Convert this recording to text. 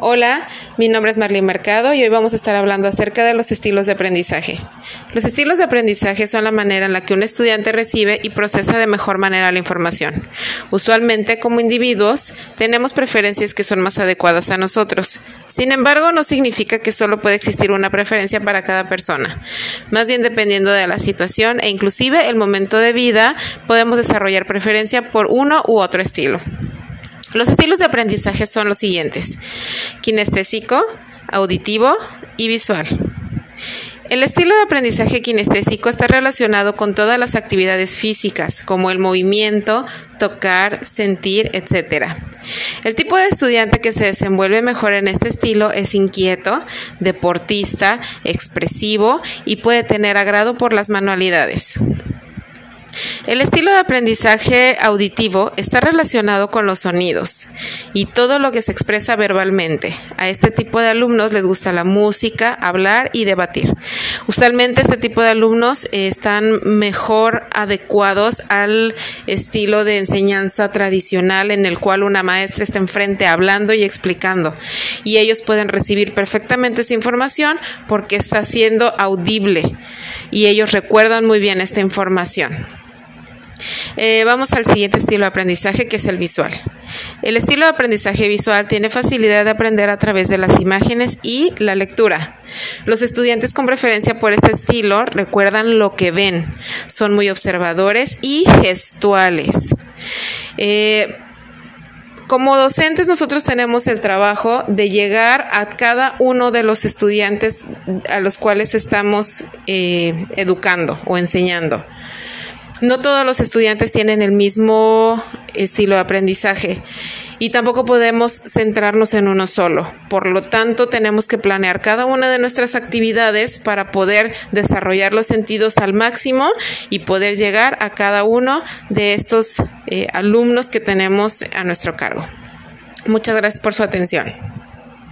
Hola, mi nombre es Marlene Mercado y hoy vamos a estar hablando acerca de los estilos de aprendizaje. Los estilos de aprendizaje son la manera en la que un estudiante recibe y procesa de mejor manera la información. Usualmente, como individuos, tenemos preferencias que son más adecuadas a nosotros. Sin embargo, no significa que solo puede existir una preferencia para cada persona. Más bien, dependiendo de la situación e inclusive el momento de vida, podemos desarrollar preferencia por uno u otro estilo. Los estilos de aprendizaje son los siguientes, kinestésico, auditivo y visual. El estilo de aprendizaje kinestésico está relacionado con todas las actividades físicas, como el movimiento, tocar, sentir, etc. El tipo de estudiante que se desenvuelve mejor en este estilo es inquieto, deportista, expresivo y puede tener agrado por las manualidades. El estilo de aprendizaje auditivo está relacionado con los sonidos y todo lo que se expresa verbalmente. A este tipo de alumnos les gusta la música, hablar y debatir. Usualmente este tipo de alumnos están mejor adecuados al estilo de enseñanza tradicional en el cual una maestra está enfrente hablando y explicando y ellos pueden recibir perfectamente esa información porque está siendo audible y ellos recuerdan muy bien esta información. Eh, vamos al siguiente estilo de aprendizaje que es el visual. El estilo de aprendizaje visual tiene facilidad de aprender a través de las imágenes y la lectura. Los estudiantes con preferencia por este estilo recuerdan lo que ven, son muy observadores y gestuales. Eh, como docentes nosotros tenemos el trabajo de llegar a cada uno de los estudiantes a los cuales estamos eh, educando o enseñando no todos los estudiantes tienen el mismo estilo de aprendizaje y tampoco podemos centrarnos en uno solo. Por lo tanto, tenemos que planear cada una de nuestras actividades para poder desarrollar los sentidos al máximo y poder llegar a cada uno de estos eh, alumnos que tenemos a nuestro cargo. Muchas gracias por su atención.